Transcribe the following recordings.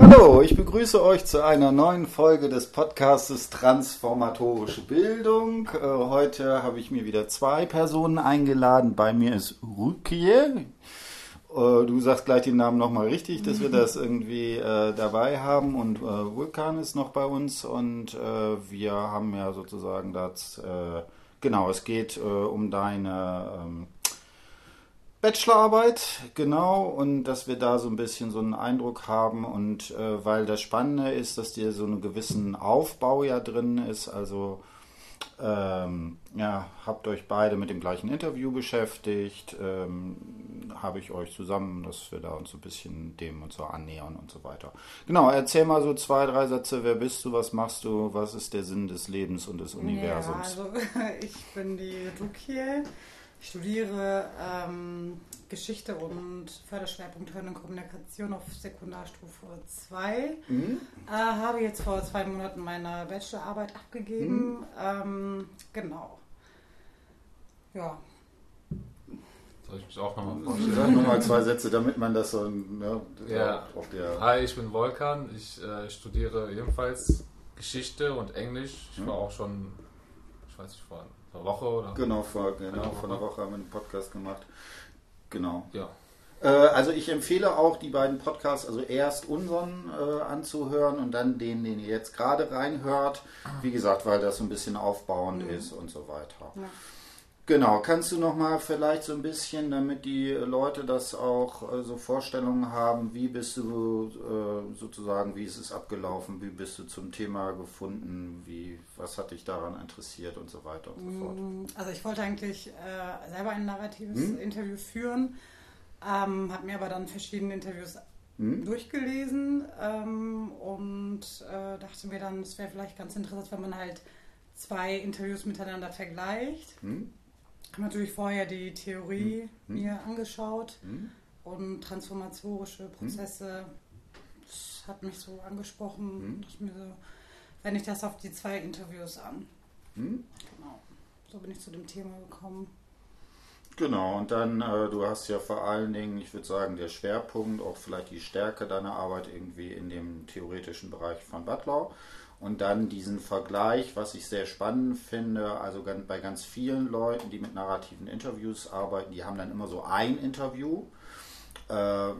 Hallo, ich begrüße euch zu einer neuen Folge des Podcastes Transformatorische Bildung. Äh, heute habe ich mir wieder zwei Personen eingeladen. Bei mir ist Rukie. Äh, du sagst gleich den Namen nochmal richtig, dass wir das irgendwie äh, dabei haben. Und Vulkan ist noch bei uns und wir haben ja sozusagen das, genau, es geht um deine ähm, Bachelorarbeit, genau, und dass wir da so ein bisschen so einen Eindruck haben und äh, weil das Spannende ist, dass dir so einen gewissen Aufbau ja drin ist, also ähm, ja, habt euch beide mit dem gleichen Interview beschäftigt, ähm, habe ich euch zusammen, dass wir da uns so ein bisschen dem und so annähern und so weiter. Genau, erzähl mal so zwei, drei Sätze, wer bist du, was machst du, was ist der Sinn des Lebens und des Universums? Ja, also ich bin die Rukiel. Ich studiere ähm, Geschichte und Förderschwerpunkt Hören und Kommunikation auf Sekundarstufe 2. Mhm. Äh, habe jetzt vor zwei Monaten meine Bachelorarbeit abgegeben. Mhm. Ähm, genau. Ja. Soll ich mich auch nochmal vorstellen? Sag nochmal zwei Sätze, damit man das so ne, ja. auf der. Hi, ich bin Volkan. Ich äh, studiere ebenfalls Geschichte und Englisch. Ich mhm. war auch schon, ich weiß nicht, vor einer Woche oder? Genau, vor, genau, vor einer Woche haben wir einen Podcast gemacht. Genau. Ja. Äh, also ich empfehle auch die beiden Podcasts, also erst unseren äh, anzuhören und dann den, den ihr jetzt gerade reinhört. Wie gesagt, weil das so ein bisschen aufbauend mhm. ist und so weiter. Ja. Genau, kannst du noch mal vielleicht so ein bisschen, damit die Leute das auch äh, so Vorstellungen haben, wie bist du äh, sozusagen, wie ist es abgelaufen, wie bist du zum Thema gefunden, wie, was hat dich daran interessiert und so weiter und so fort. Mm, also ich wollte eigentlich äh, selber ein narratives hm? Interview führen, ähm, habe mir aber dann verschiedene Interviews hm? durchgelesen ähm, und äh, dachte mir dann, es wäre vielleicht ganz interessant, wenn man halt zwei Interviews miteinander vergleicht. Hm? Habe natürlich vorher die Theorie hm. mir angeschaut hm. und transformatorische hm. Prozesse. Das hat mich so angesprochen. Hm. Ich mir so, wenn ich das auf die zwei Interviews an. Hm. Genau. So bin ich zu dem Thema gekommen. Genau, und dann, äh, du hast ja vor allen Dingen, ich würde sagen, der Schwerpunkt, auch vielleicht die Stärke deiner Arbeit irgendwie in dem theoretischen Bereich von Butler. Und dann diesen Vergleich, was ich sehr spannend finde, also bei ganz vielen Leuten, die mit narrativen Interviews arbeiten, die haben dann immer so ein Interview, äh,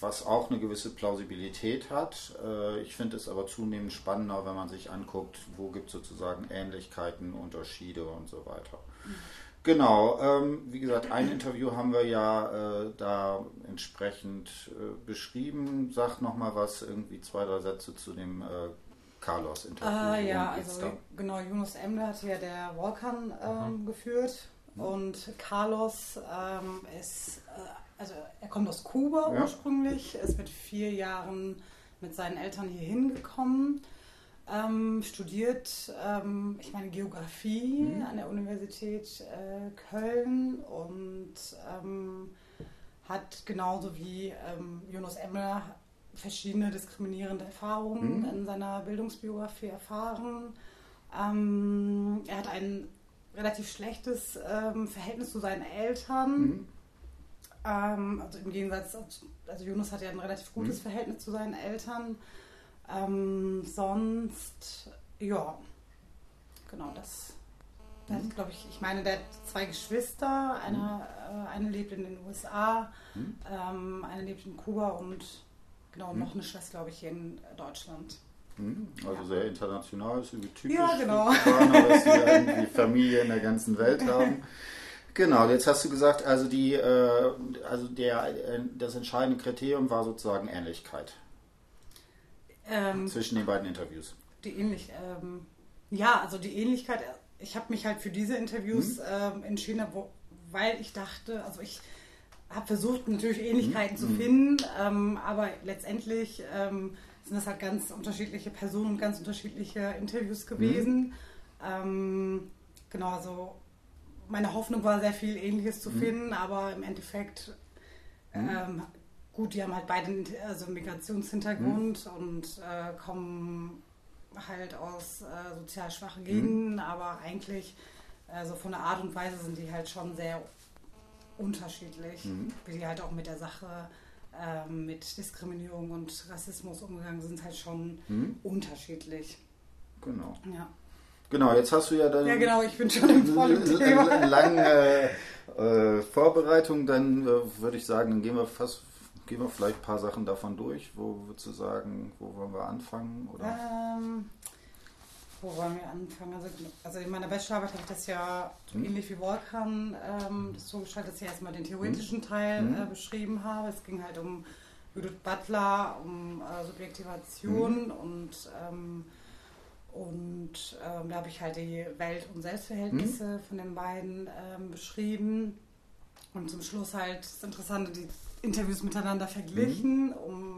was auch eine gewisse Plausibilität hat. Äh, ich finde es aber zunehmend spannender, wenn man sich anguckt, wo gibt es sozusagen Ähnlichkeiten, Unterschiede und so weiter. Mhm. Genau, ähm, wie gesagt, ein Interview haben wir ja äh, da entsprechend äh, beschrieben. Sag nochmal was, irgendwie zwei, drei Sätze zu dem äh, Carlos Interview. Ah ja, also genau, Jonas Emler hat ja der Vulkan ähm, geführt mhm. und Carlos ähm, ist, äh, also er kommt aus Kuba ja. ursprünglich, ist mit vier Jahren mit seinen Eltern hier hingekommen, ähm, studiert, ähm, ich meine, Geografie mhm. an der Universität äh, Köln und ähm, hat genauso wie ähm, Jonas Emler verschiedene diskriminierende Erfahrungen mhm. in seiner Bildungsbiografie erfahren. Ähm, er hat ein relativ schlechtes ähm, Verhältnis zu seinen Eltern. Mhm. Ähm, also im Gegensatz, also Jonas hat ja ein relativ gutes mhm. Verhältnis zu seinen Eltern. Ähm, sonst, ja, genau das. Mhm. glaube ich, ich meine, der hat zwei Geschwister. Eine, mhm. äh, eine lebt in den USA, mhm. ähm, eine lebt in Kuba und Genau, hm. noch eine Schwester, glaube ich, hier in Deutschland. Hm, also ja. sehr international, ist irgendwie typisch. Ja, genau. Japaner, dass sie irgendwie Familie in der ganzen Welt haben. Genau, jetzt hast du gesagt, also die, äh, also der, äh, das entscheidende Kriterium war sozusagen Ähnlichkeit ähm, zwischen den beiden Interviews. Die Ähnlichkeit, ähm, ja, also die Ähnlichkeit. Ich habe mich halt für diese Interviews hm. ähm, entschieden, wo, weil ich dachte, also ich habe versucht, natürlich Ähnlichkeiten mhm. zu finden, ähm, aber letztendlich ähm, sind das halt ganz unterschiedliche Personen und ganz unterschiedliche Interviews gewesen. Mhm. Genau, also meine Hoffnung war sehr viel Ähnliches zu mhm. finden, aber im Endeffekt, mhm. ähm, gut, die haben halt beide also Migrationshintergrund mhm. und äh, kommen halt aus äh, sozial schwachen Gegenden, mhm. aber eigentlich, also von der Art und Weise sind die halt schon sehr unterschiedlich, mhm. wie die halt auch mit der Sache ähm, mit Diskriminierung und Rassismus umgegangen sind, halt schon mhm. unterschiedlich. Genau. Ja. Genau, jetzt hast du ja dann. Ja, genau, ich bin schon im vollen Thema. Lange äh, Vorbereitung, dann äh, würde ich sagen, dann gehen wir fast, gehen wir vielleicht ein paar Sachen davon durch. Wo würdest du sagen, wo wollen wir anfangen? Oder? Ähm, wo wollen wir anfangen? Also, also in meiner Bachelorarbeit habe ich das ja hm. ähnlich wie Volkan ähm, das so gestaltet, dass ich erstmal den theoretischen hm. Teil hm. äh, beschrieben habe. Es ging halt um Judith Butler, um äh, Subjektivation hm. und ähm, und ähm, da habe ich halt die Welt- und Selbstverhältnisse mhm. von den beiden ähm, beschrieben. Und zum Schluss halt das Interessante, die Interviews miteinander verglichen, mhm. um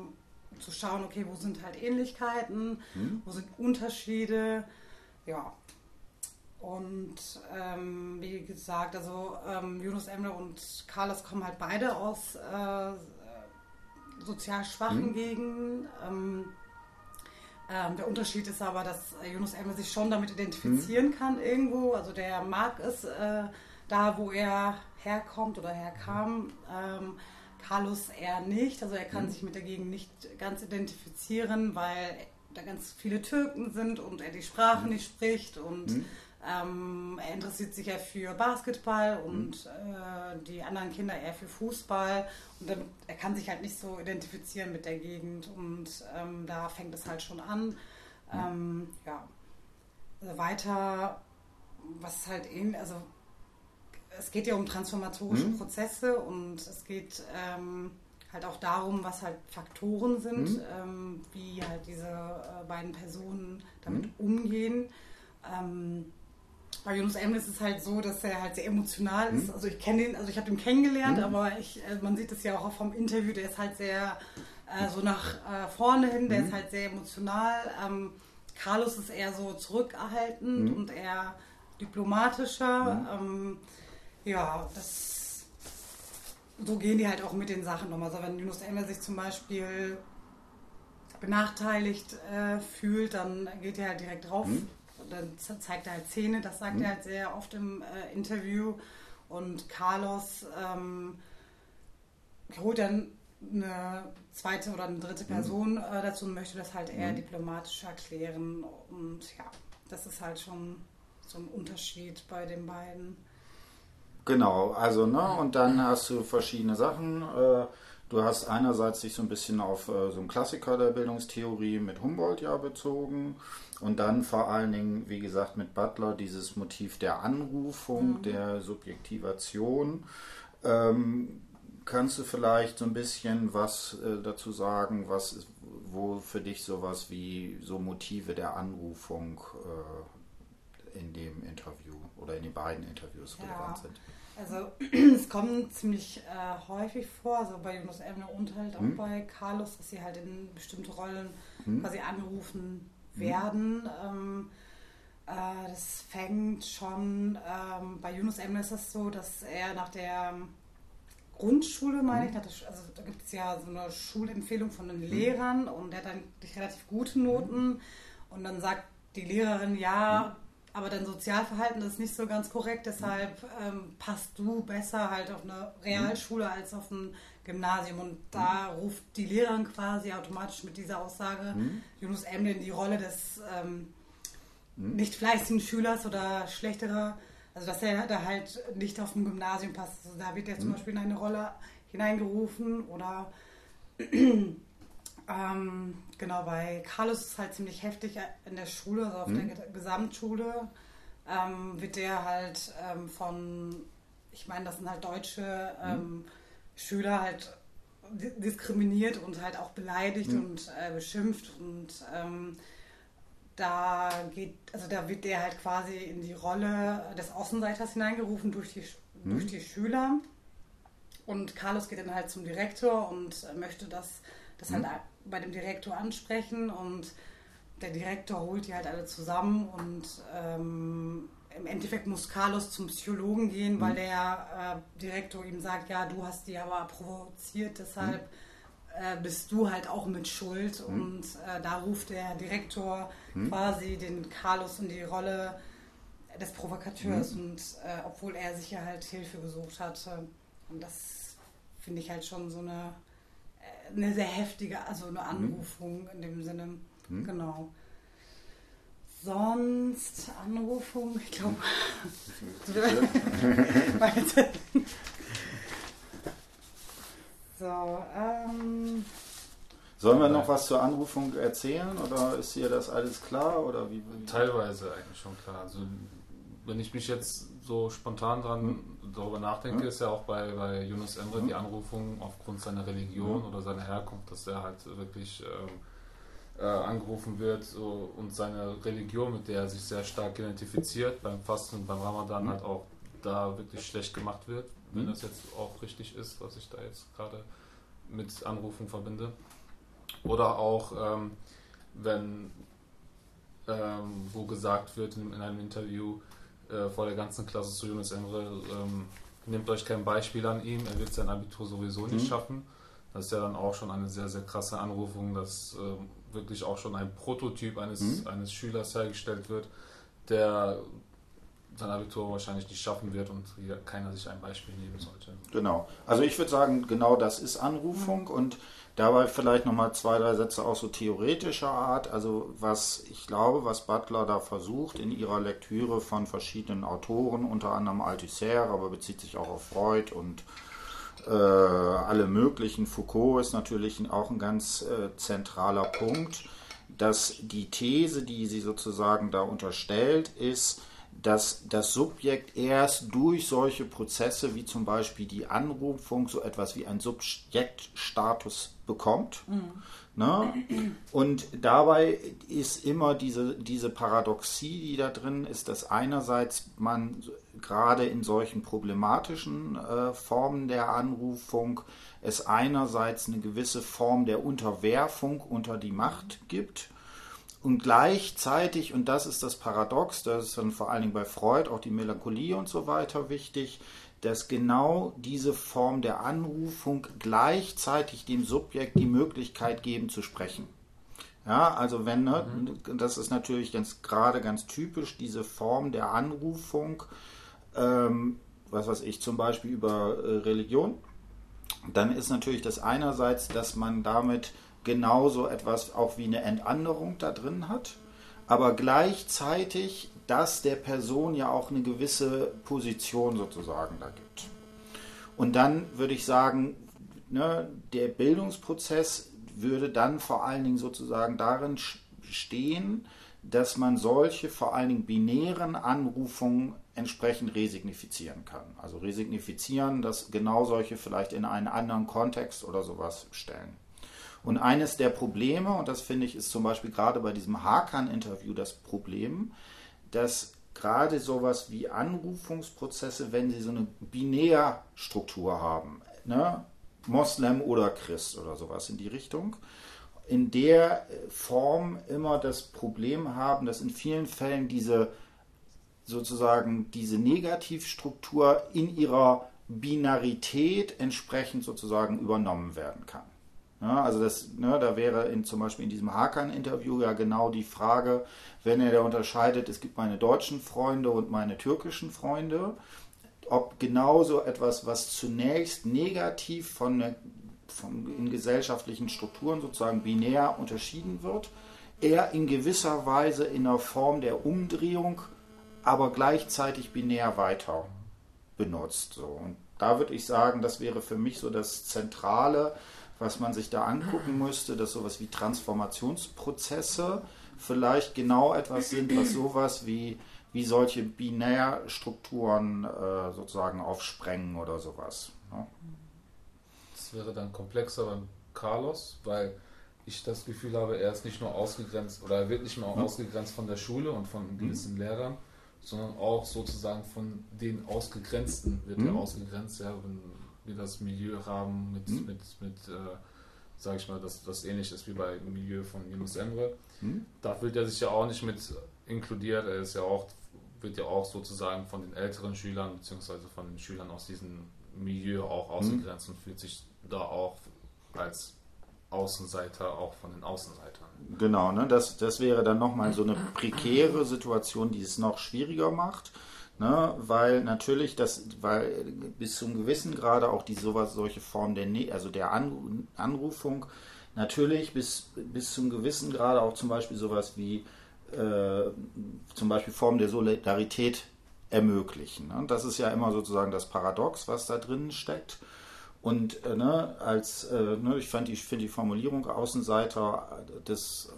zu schauen, okay, wo sind halt Ähnlichkeiten, mhm. wo sind Unterschiede. Ja. Und ähm, wie gesagt, also ähm, Yunus Emre und Carlos kommen halt beide aus äh, sozial schwachen mhm. Gegenden. Ähm, ähm, der Unterschied ist aber, dass Yunus Emre sich schon damit identifizieren mhm. kann irgendwo. Also der mag es äh, da, wo er herkommt oder herkam. Ähm, Carlos eher nicht. Also er kann mhm. sich mit der Gegend nicht ganz identifizieren, weil da ganz viele Türken sind und er die Sprache mhm. nicht spricht und mhm. ähm, er interessiert sich ja für Basketball und mhm. äh, die anderen Kinder eher für Fußball und dann, er kann sich halt nicht so identifizieren mit der Gegend und ähm, da fängt es halt schon an. Ähm, ja, also weiter, was halt eben, also es geht ja um transformatorische mhm. Prozesse und es geht ähm, halt auch darum, was halt Faktoren sind, mhm. ähm, wie halt diese äh, beiden Personen damit mhm. umgehen. Ähm, bei Jonas Emre ist es halt so, dass er halt sehr emotional ist. Mhm. Also ich kenne ihn, also ich habe ihn kennengelernt, mhm. aber ich, äh, man sieht es ja auch vom Interview, der ist halt sehr äh, so nach äh, vorne hin, der ist mhm. halt sehr emotional. Ähm, Carlos ist eher so zurückerhaltend und eher diplomatischer. Ähm, ja, das so gehen die halt auch mit den Sachen um. Also wenn Yunus Emre sich zum Beispiel benachteiligt äh, fühlt, dann geht er halt direkt drauf. Mhm. Dann zeigt er halt Zähne, das sagt mhm. er halt sehr oft im äh, Interview. Und Carlos ähm, holt dann eine zweite oder eine dritte mhm. Person mhm. äh, dazu und möchte das halt eher mhm. diplomatisch erklären. Und ja, das ist halt schon so ein Unterschied bei den beiden. Genau, also, ne, und dann hast du verschiedene Sachen. Äh, du hast einerseits dich so ein bisschen auf äh, so einen Klassiker der Bildungstheorie mit Humboldt ja bezogen und dann vor allen Dingen, wie gesagt, mit Butler dieses Motiv der Anrufung, mhm. der Subjektivation. Ähm, kannst du vielleicht so ein bisschen was äh, dazu sagen, was ist, wo für dich sowas wie so Motive der Anrufung äh, in dem Interview oder in den beiden Interviews ja. relevant sind? Also es kommt ziemlich äh, häufig vor, also bei Jonas Emne und halt auch hm. bei Carlos, dass sie halt in bestimmte Rollen hm. quasi angerufen hm. werden. Ähm, äh, das fängt schon, ähm, bei Yunus Emne ist das so, dass er nach der Grundschule, meine ich, hm. also da gibt es ja so eine Schulempfehlung von den hm. Lehrern und der hat dann relativ gute Noten hm. und dann sagt die Lehrerin, ja, aber dein Sozialverhalten ist nicht so ganz korrekt, deshalb ähm, passt du besser halt auf eine Realschule mhm. als auf ein Gymnasium. Und da mhm. ruft die Lehrerin quasi automatisch mit dieser Aussage mhm. Yunus Emre in die Rolle des ähm, mhm. nicht fleißigen Schülers oder schlechterer, also dass er da halt nicht auf ein Gymnasium passt. Also da wird er zum mhm. Beispiel in eine Rolle hineingerufen oder ähm, genau, bei Carlos ist es halt ziemlich heftig in der Schule, also auf mhm. der Gesamtschule ähm, wird der halt ähm, von, ich meine, das sind halt deutsche mhm. Schüler halt diskriminiert und halt auch beleidigt mhm. und äh, beschimpft und ähm, da geht, also da wird der halt quasi in die Rolle des Außenseiters hineingerufen durch die, mhm. durch die Schüler. Und Carlos geht dann halt zum Direktor und möchte das, das halt mhm. halt bei dem Direktor ansprechen und der Direktor holt die halt alle zusammen und ähm, im Endeffekt muss Carlos zum Psychologen gehen, mhm. weil der äh, Direktor ihm sagt, ja, du hast die aber provoziert, deshalb mhm. äh, bist du halt auch mit Schuld. Mhm. Und äh, da ruft der Direktor mhm. quasi den Carlos in die Rolle des Provokateurs mhm. und äh, obwohl er sich ja halt Hilfe gesucht hatte. Und das finde ich halt schon so eine eine sehr heftige, also eine Anrufung in dem Sinne. Hm. Genau. Sonst Anrufung, ich glaube. so, ähm. Sollen wir noch was zur Anrufung erzählen oder ist hier das alles klar oder wie? wie? Teilweise eigentlich schon klar. Also wenn ich mich jetzt so spontan dran hm. darüber nachdenke, hm. ist ja auch bei, bei Yunus Emre hm. die Anrufung aufgrund seiner Religion hm. oder seiner Herkunft, dass er halt wirklich ähm, äh, angerufen wird so, und seine Religion, mit der er sich sehr stark identifiziert, beim Fasten und beim Ramadan halt auch da wirklich schlecht gemacht wird, wenn das jetzt auch richtig ist, was ich da jetzt gerade mit Anrufung verbinde. Oder auch, ähm, wenn ähm, wo gesagt wird in, in einem Interview äh, vor der ganzen Klasse zu Yunus Emre, ähm, nehmt euch kein Beispiel an ihm, er wird sein Abitur sowieso nicht mhm. schaffen. Das ist ja dann auch schon eine sehr, sehr krasse Anrufung, dass äh, wirklich auch schon ein Prototyp eines, mhm. eines Schülers hergestellt wird, der sein Abitur wahrscheinlich nicht schaffen wird und hier keiner sich ein Beispiel nehmen sollte. Genau. Also ich würde sagen, genau das ist Anrufung mhm. und dabei vielleicht nochmal zwei, drei Sätze auch so theoretischer Art. Also was ich glaube, was Butler da versucht in ihrer Lektüre von verschiedenen Autoren, unter anderem Althusser, aber bezieht sich auch auf Freud und äh, alle möglichen. Foucault ist natürlich auch ein ganz äh, zentraler Punkt, dass die These, die sie sozusagen da unterstellt, ist, dass das Subjekt erst durch solche Prozesse wie zum Beispiel die Anrufung so etwas wie ein Subjektstatus bekommt. Mhm. Ne? Und dabei ist immer diese, diese Paradoxie, die da drin ist, dass einerseits man gerade in solchen problematischen äh, Formen der Anrufung es einerseits eine gewisse Form der Unterwerfung unter die Macht gibt und gleichzeitig, und das ist das Paradox, das ist dann vor allen Dingen bei Freud auch die Melancholie und so weiter wichtig, dass genau diese Form der Anrufung gleichzeitig dem Subjekt die Möglichkeit geben zu sprechen. Ja, also wenn, ne, mhm. das ist natürlich ganz gerade ganz typisch, diese Form der Anrufung, ähm, was weiß ich, zum Beispiel über äh, Religion, dann ist natürlich das einerseits, dass man damit genauso etwas auch wie eine Entanderung da drin hat, aber gleichzeitig, dass der Person ja auch eine gewisse Position sozusagen da gibt. Und dann würde ich sagen, ne, der Bildungsprozess würde dann vor allen Dingen sozusagen darin stehen, dass man solche vor allen Dingen binären Anrufungen entsprechend resignifizieren kann. Also resignifizieren, dass genau solche vielleicht in einen anderen Kontext oder sowas stellen. Und eines der Probleme, und das finde ich ist zum Beispiel gerade bei diesem Hakan-Interview das Problem, dass gerade sowas wie Anrufungsprozesse, wenn sie so eine Binärstruktur haben, ne? Moslem oder Christ oder sowas in die Richtung, in der Form immer das Problem haben, dass in vielen Fällen diese sozusagen diese Negativstruktur in ihrer Binarität entsprechend sozusagen übernommen werden kann. Ja, also das, ne, da wäre in, zum Beispiel in diesem Hakan-Interview ja genau die Frage, wenn er da unterscheidet, es gibt meine deutschen Freunde und meine türkischen Freunde, ob genauso etwas, was zunächst negativ von, von in gesellschaftlichen Strukturen sozusagen binär unterschieden wird, er in gewisser Weise in der Form der Umdrehung, aber gleichzeitig binär weiter benutzt. So. Und da würde ich sagen, das wäre für mich so das Zentrale, was man sich da angucken müsste, dass sowas wie Transformationsprozesse vielleicht genau etwas sind, was sowas wie, wie solche Binärstrukturen äh, sozusagen aufsprengen oder sowas. Ne? Das wäre dann komplexer beim Carlos, weil ich das Gefühl habe, er ist nicht nur ausgegrenzt oder er wird nicht nur hm. ausgegrenzt von der Schule und von gewissen hm. Lehrern, sondern auch sozusagen von den Ausgegrenzten wird hm. er ausgegrenzt. Ja, wenn, das Milieu haben mit, hm? mit, mit äh, sage ich mal, das, das ähnlich ist wie bei Milieu von Yunus Emre. Hm? Da fühlt er sich ja auch nicht mit inkludiert. Er ist ja auch, wird ja auch sozusagen von den älteren Schülern beziehungsweise von den Schülern aus diesem Milieu auch hm? ausgegrenzt hm? und fühlt sich da auch als Außenseiter auch von den Außenseitern. Genau, ne? das, das wäre dann nochmal so eine prekäre Situation, die es noch schwieriger macht Ne, weil natürlich das, weil bis zum gewissen Grade auch die sowas, solche Formen der, ne, also der An, Anrufung, natürlich bis, bis zum gewissen Grade auch zum Beispiel sowas wie äh, zum Beispiel Formen der Solidarität ermöglichen. Ne? Das ist ja immer sozusagen das Paradox, was da drin steckt. Und äh, ne, als, äh, ne, ich fand die, finde die Formulierung Außenseiter des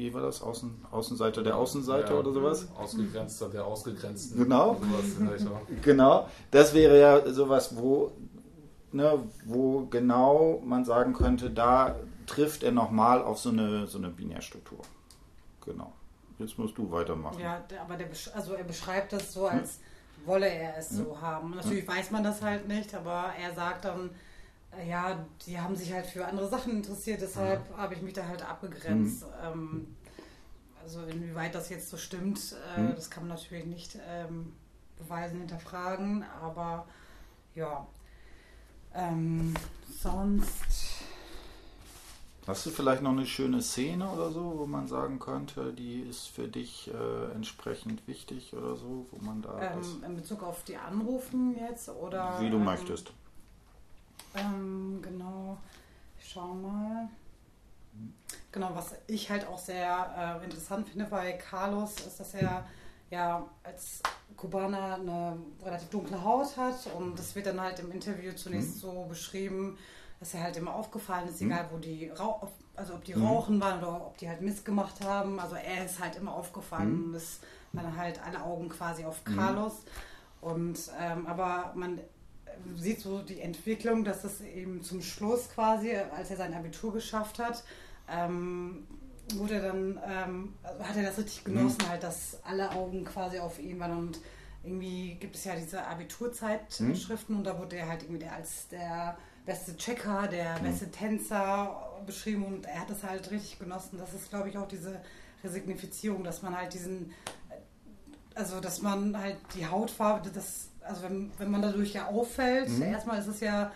wie war das? Außen, Außenseiter der Außenseiter ja, oder sowas? Ausgegrenzter der Ausgegrenzten. Genau. genau. Das wäre ja sowas, wo, ne, wo genau man sagen könnte, da trifft er nochmal auf so eine, so eine Binärstruktur. Genau. Jetzt musst du weitermachen. Ja, aber der, also er beschreibt das so, als hm? wolle er es hm? so haben. Natürlich hm? weiß man das halt nicht, aber er sagt dann, ja, die haben sich halt für andere Sachen interessiert, deshalb mhm. habe ich mich da halt abgegrenzt. Mhm. Ähm, also inwieweit das jetzt so stimmt, äh, mhm. das kann man natürlich nicht ähm, beweisen, hinterfragen, aber ja. Ähm, sonst. Hast du vielleicht noch eine schöne Szene oder so, wo man sagen könnte, die ist für dich äh, entsprechend wichtig oder so, wo man da. Ähm, in Bezug auf die Anrufen jetzt oder. Wie du möchtest. Ähm, genau. Ich schau mal. Genau, was ich halt auch sehr äh, interessant finde bei Carlos, ist, dass er ja als Kubaner eine relativ dunkle Haut hat und das wird dann halt im Interview zunächst mhm. so beschrieben, dass er halt immer aufgefallen ist, mhm. egal wo die also ob die mhm. rauchen waren oder ob die halt Mist gemacht haben. Also er ist halt immer aufgefallen und es waren halt alle Augen quasi auf mhm. Carlos. Und ähm, aber man sieht so die Entwicklung, dass es eben zum Schluss quasi, als er sein Abitur geschafft hat, ähm, wurde dann, ähm, also hat er das richtig genossen, mhm. halt, dass alle Augen quasi auf ihn waren und irgendwie gibt es ja diese Abiturzeitschriften mhm. und da wurde er halt irgendwie als der beste Checker, der mhm. beste Tänzer beschrieben und er hat das halt richtig genossen. Das ist, glaube ich, auch diese Resignifizierung, dass man halt diesen, also dass man halt die Hautfarbe, das also wenn, wenn man dadurch ja auffällt, mhm. erstmal ist es ja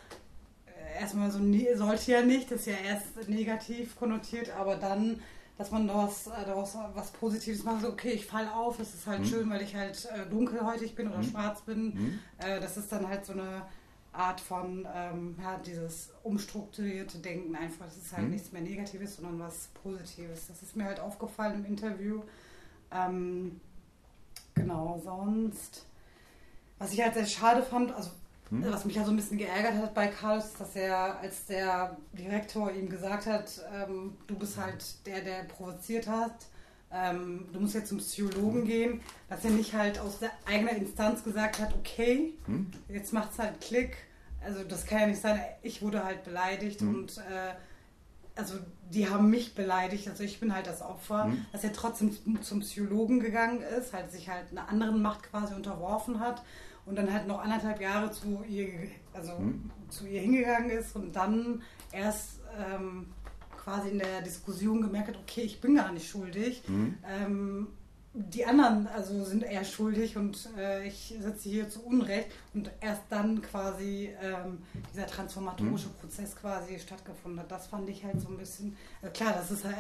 äh, erstmal so, sollte ja nicht, das ist ja erst negativ konnotiert, aber dann, dass man daraus, äh, daraus was Positives macht, so, okay, ich falle auf, es ist halt mhm. schön, weil ich halt äh, dunkelhäutig bin oder mhm. schwarz bin. Mhm. Das ist dann halt so eine Art von, ähm, ja, dieses umstrukturierte Denken einfach. Das ist halt mhm. nichts mehr Negatives, sondern was Positives. Das ist mir halt aufgefallen im Interview. Ähm, genau, sonst was ich halt sehr schade fand, also hm? was mich ja so ein bisschen geärgert hat bei Carlos, ist, dass er, als der Direktor ihm gesagt hat, ähm, du bist halt der, der provoziert hat, ähm, du musst jetzt zum Psychologen hm? gehen, dass er nicht halt aus der eigenen Instanz gesagt hat, okay, hm? jetzt macht es halt Klick. Also das kann ja nicht sein, ich wurde halt beleidigt hm? und äh, also die haben mich beleidigt, also ich bin halt das Opfer, mhm. dass er trotzdem zum Psychologen gegangen ist, halt sich halt einer anderen Macht quasi unterworfen hat und dann halt noch anderthalb Jahre zu ihr, also mhm. zu ihr hingegangen ist und dann erst ähm, quasi in der Diskussion gemerkt hat, okay, ich bin gar nicht schuldig. Mhm. Ähm, die anderen also sind eher schuldig und äh, ich sitze hier zu Unrecht und erst dann quasi ähm, dieser transformatorische mhm. Prozess quasi stattgefunden hat. Das fand ich halt so ein bisschen, äh, klar, das ist halt,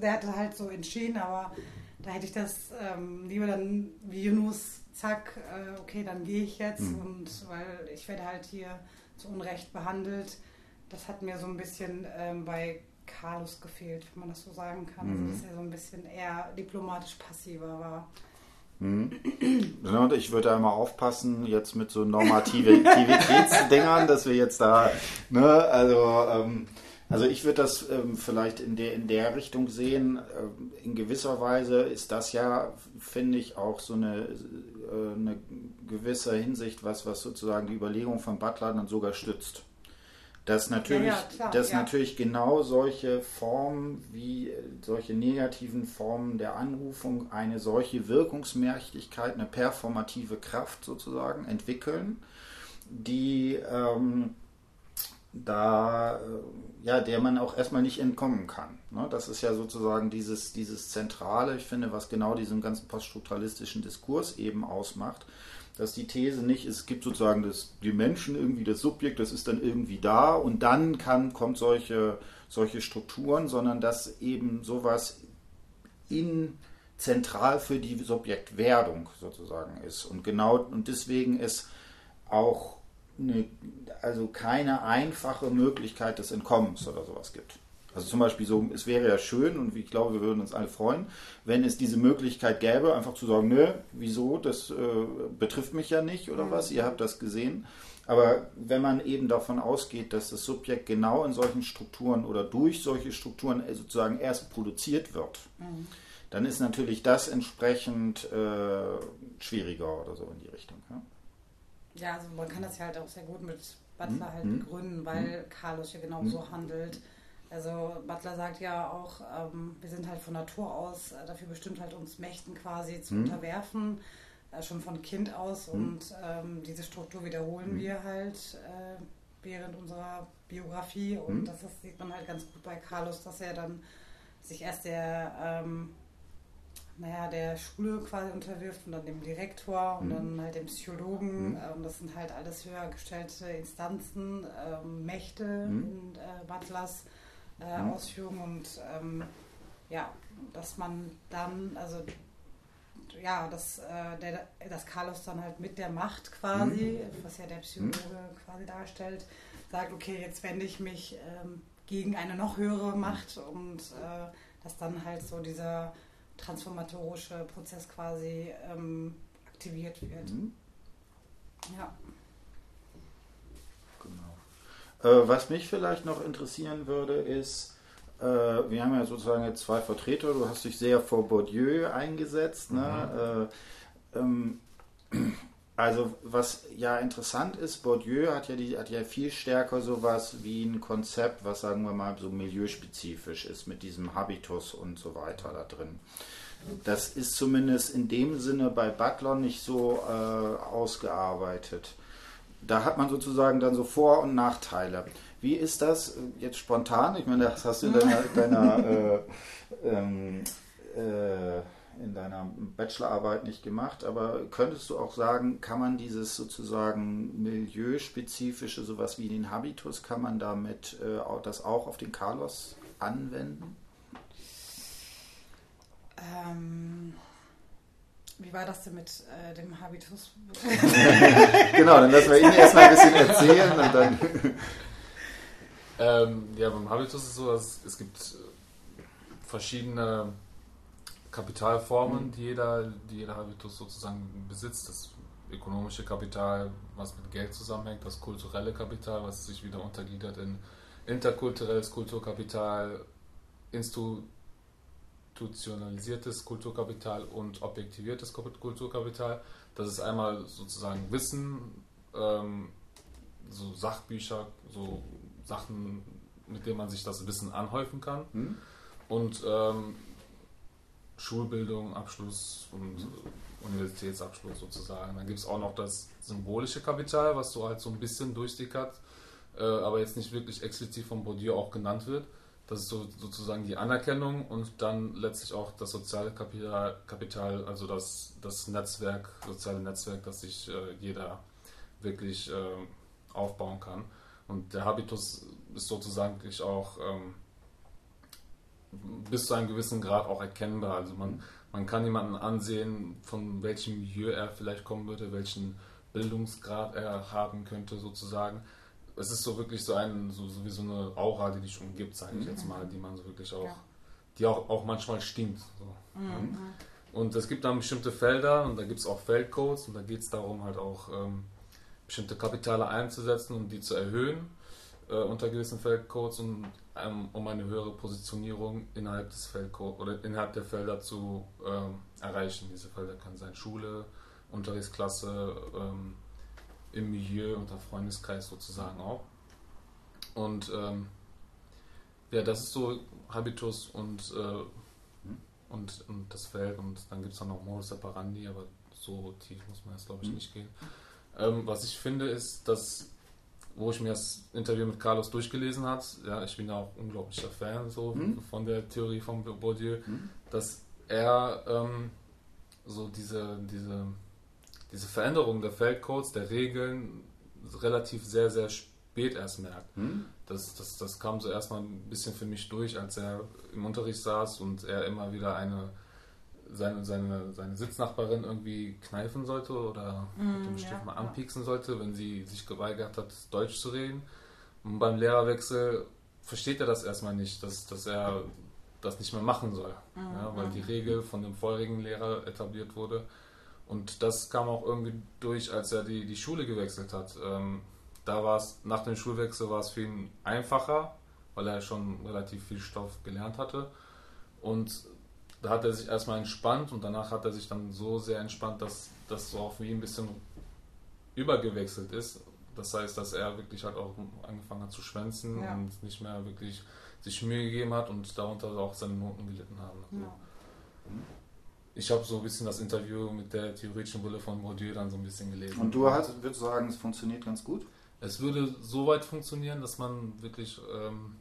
der hatte halt so entschieden, aber da hätte ich das ähm, lieber dann wie Yunus, zack, äh, okay, dann gehe ich jetzt mhm. und weil ich werde halt hier zu Unrecht behandelt. Das hat mir so ein bisschen ähm, bei Carlos gefehlt, wenn man das so sagen kann. Mhm. Also, dass er so ein bisschen eher diplomatisch passiver war. Mhm. und ich würde einmal aufpassen, jetzt mit so Normativitätsdingern, dass wir jetzt da, ne, also, ähm, also ich würde das ähm, vielleicht in der, in der Richtung sehen. Ähm, in gewisser Weise ist das ja, finde ich, auch so eine, äh, eine gewisse Hinsicht, was, was sozusagen die Überlegung von Butler dann sogar stützt dass natürlich, ja, ja, klar, dass ja. natürlich genau solche Formen wie solche negativen Formen der Anrufung eine solche Wirkungsmächtigkeit, eine performative Kraft sozusagen entwickeln, die ähm, da äh, ja, der man auch erstmal nicht entkommen kann. Ne? Das ist ja sozusagen dieses, dieses Zentrale, ich finde, was genau diesen ganzen poststrukturalistischen Diskurs eben ausmacht, dass die These nicht, es gibt sozusagen das, die Menschen irgendwie das Subjekt, das ist dann irgendwie da und dann kann, kommt solche, solche Strukturen, sondern dass eben sowas in zentral für die Subjektwerdung sozusagen ist. Und genau und deswegen ist auch eine, also keine einfache Möglichkeit des Entkommens oder sowas gibt. Also zum Beispiel so, es wäre ja schön und ich glaube, wir würden uns alle freuen, wenn es diese Möglichkeit gäbe, einfach zu sagen, nö, wieso, das äh, betrifft mich ja nicht oder mhm. was, ihr habt das gesehen. Aber wenn man eben davon ausgeht, dass das Subjekt genau in solchen Strukturen oder durch solche Strukturen sozusagen erst produziert wird, mhm. dann ist natürlich das entsprechend äh, schwieriger oder so in die Richtung. Ja? ja, also man kann das ja halt auch sehr gut mit Butler halt mhm. begründen, weil mhm. Carlos ja genau so handelt. Also Butler sagt ja auch, ähm, wir sind halt von Natur aus äh, dafür bestimmt, halt uns Mächten quasi zu unterwerfen, äh, schon von Kind aus. Und ähm, diese Struktur wiederholen wir halt äh, während unserer Biografie. Und das, das, sieht man halt ganz gut bei Carlos, dass er dann sich erst der, ähm, naja, der Schule quasi unterwirft und dann dem Direktor und mhm. dann halt dem Psychologen. Ähm, das sind halt alles höher gestellte Instanzen, ähm, Mächte in äh, Butlers äh, mhm. Ausführungen und ähm, ja, dass man dann, also ja, dass, äh, der, dass Carlos dann halt mit der Macht quasi, mhm. was ja der Psychologe mhm. quasi darstellt, sagt, okay, jetzt wende ich mich ähm, gegen eine noch höhere Macht und äh, dass dann halt so dieser transformatorische Prozess quasi ähm, aktiviert wird. Mhm. Ja. Äh, was mich vielleicht noch interessieren würde, ist, äh, wir haben ja sozusagen jetzt zwei Vertreter, du hast dich sehr vor Bourdieu eingesetzt. Ne? Mhm. Äh, ähm, also was ja interessant ist, Bourdieu hat ja, die, hat ja viel stärker sowas wie ein Konzept, was sagen wir mal so milieuspezifisch ist, mit diesem Habitus und so weiter da drin. Das ist zumindest in dem Sinne bei Butler nicht so äh, ausgearbeitet da hat man sozusagen dann so Vor- und Nachteile. Wie ist das jetzt spontan? Ich meine, das hast du in deiner, deiner äh, ähm, äh, in deiner Bachelorarbeit nicht gemacht, aber könntest du auch sagen, kann man dieses sozusagen milieuspezifische, sowas wie den Habitus, kann man damit äh, das auch auf den Carlos anwenden? Ähm, wie war das denn mit äh, dem Habitus? genau, dann lassen wir ihn erstmal ein bisschen erzählen und dann. ähm, ja, beim Habitus ist es so, dass es gibt verschiedene Kapitalformen, mhm. die, jeder, die jeder Habitus sozusagen besitzt. Das ökonomische Kapital, was mit Geld zusammenhängt, das kulturelle Kapital, was sich wieder untergliedert in interkulturelles Kulturkapital, Institu institutionalisiertes Kulturkapital und objektiviertes Kulturkapital. Das ist einmal sozusagen Wissen, ähm, so Sachbücher, so Sachen, mit denen man sich das Wissen anhäufen kann. Mhm. Und ähm, Schulbildung, Abschluss und mhm. Universitätsabschluss sozusagen. Dann gibt es auch noch das symbolische Kapital, was so halt so ein bisschen durchsickert, äh, aber jetzt nicht wirklich explizit von Bourdieu auch genannt wird. Das ist so, sozusagen die Anerkennung und dann letztlich auch das soziale Kapital, Kapital also das, das Netzwerk, soziale Netzwerk, das sich äh, jeder wirklich äh, aufbauen kann. Und der Habitus ist sozusagen auch ähm, bis zu einem gewissen Grad auch erkennbar. Also man, man kann jemanden ansehen, von welchem Milieu er vielleicht kommen würde, welchen Bildungsgrad er haben könnte sozusagen es ist so wirklich so ein, so, so wie so eine Aura, die dich umgibt, sage ich mhm. jetzt mal, die man so wirklich auch, die auch, auch manchmal stinkt. So. Mhm. Und es gibt dann bestimmte Felder und da gibt es auch Feldcodes und da geht es darum halt auch ähm, bestimmte Kapitale einzusetzen und die zu erhöhen äh, unter gewissen Feldcodes und ähm, um eine höhere Positionierung innerhalb des Feldcodes oder innerhalb der Felder zu ähm, erreichen. Diese Felder können sein Schule, Unterrichtsklasse, ähm, im Milieu, unter Freundeskreis sozusagen auch. Und ähm, ja, das ist so Habitus und, äh, und, und das Feld und dann gibt es dann noch Modus operandi, aber so tief muss man jetzt glaube ich mhm. nicht gehen. Ähm, was ich finde ist, dass wo ich mir das Interview mit Carlos durchgelesen habe, ja, ich bin ja auch unglaublicher Fan so mhm. von der Theorie von Bourdieu, mhm. dass er ähm, so diese, diese diese Veränderung der Feldcodes, der Regeln relativ sehr, sehr spät erst merkt. Hm? Das, das, das kam so erstmal ein bisschen für mich durch, als er im Unterricht saß und er immer wieder eine seine, seine, seine Sitznachbarin irgendwie kneifen sollte oder mm, mit dem Stift ja, mal anpieksen ja. sollte, wenn sie sich geweigert hat, Deutsch zu reden. Und beim Lehrerwechsel versteht er das erstmal nicht, dass, dass er das nicht mehr machen soll, mm, ja, weil die Regel von dem vorherigen Lehrer etabliert wurde. Und das kam auch irgendwie durch, als er die, die Schule gewechselt hat. Ähm, da war es, nach dem Schulwechsel war es für ihn einfacher, weil er schon relativ viel Stoff gelernt hatte. Und da hat er sich erstmal entspannt und danach hat er sich dann so sehr entspannt, dass das so auch wie ein bisschen übergewechselt ist. Das heißt, dass er wirklich halt auch angefangen hat zu schwänzen ja. und nicht mehr wirklich sich Mühe gegeben hat und darunter auch seine Noten gelitten haben. Also ja. Ich habe so ein bisschen das Interview mit der theoretischen Brille von Bourdieu dann so ein bisschen gelesen. Und du hast, würdest sagen, es funktioniert ganz gut? Es würde so weit funktionieren, dass man wirklich ähm,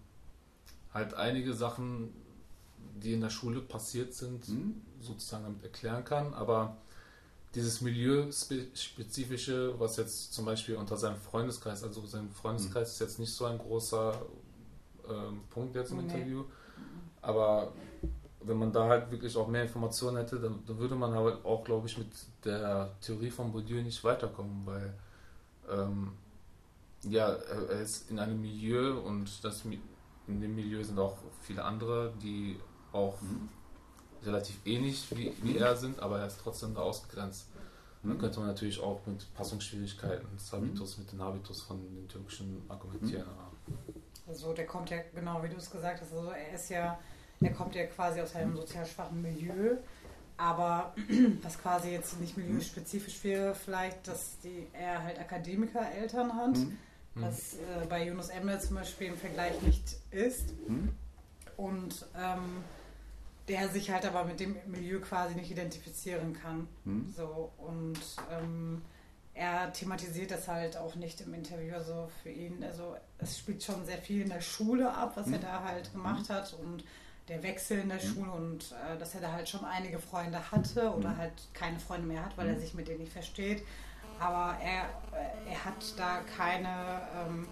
halt einige Sachen, die in der Schule passiert sind, mhm. sozusagen damit erklären kann. Aber dieses Milieuspezifische, was jetzt zum Beispiel unter seinem Freundeskreis, also sein Freundeskreis mhm. ist jetzt nicht so ein großer ähm, Punkt jetzt im nee. Interview, aber wenn man da halt wirklich auch mehr Informationen hätte, dann, dann würde man halt auch, glaube ich, mit der Theorie von Bourdieu nicht weiterkommen, weil ähm, ja, er ist in einem Milieu und das, in dem Milieu sind auch viele andere, die auch mhm. relativ ähnlich wie, wie er sind, aber er ist trotzdem da ausgegrenzt. Mhm. Dann könnte man natürlich auch mit Passungsschwierigkeiten des Habitus, mhm. mit dem Habitus von den Türkischen argumentieren. Mhm. Also der kommt ja, genau wie du es gesagt hast, also er ist ja, er kommt ja quasi aus einem sozial schwachen Milieu, aber was quasi jetzt nicht milieuspezifisch wäre, vielleicht, dass die, er halt Akademiker-Eltern hat. Mhm was äh, bei Yunus Emre zum Beispiel im Vergleich nicht ist. Mhm. Und ähm, der sich halt aber mit dem Milieu quasi nicht identifizieren kann. Mhm. So, und ähm, er thematisiert das halt auch nicht im Interview. Also für ihn, also es spielt schon sehr viel in der Schule ab, was mhm. er da halt gemacht hat und der Wechsel in der mhm. Schule und äh, dass er da halt schon einige Freunde hatte oder mhm. halt keine Freunde mehr hat, weil er mhm. sich mit denen nicht versteht aber er, äh, er hat da keine ähm,